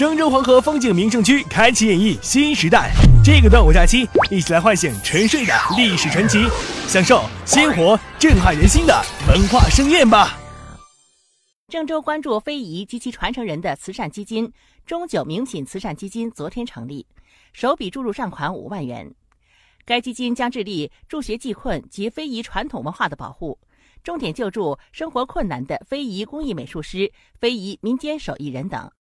郑州黄河风景名胜区开启演绎新时代这个端午假期一起来唤醒沉睡的历史传奇享受鲜活震撼人心的文化盛宴吧。郑州关注非遗及其传承人的慈善基金中九名品慈善基金昨天成立首笔注入善款五万元。该基金将致力助学济困及非遗传统文化的保护重点救助生活困难的非遗工艺美术师非遗民间手艺人等。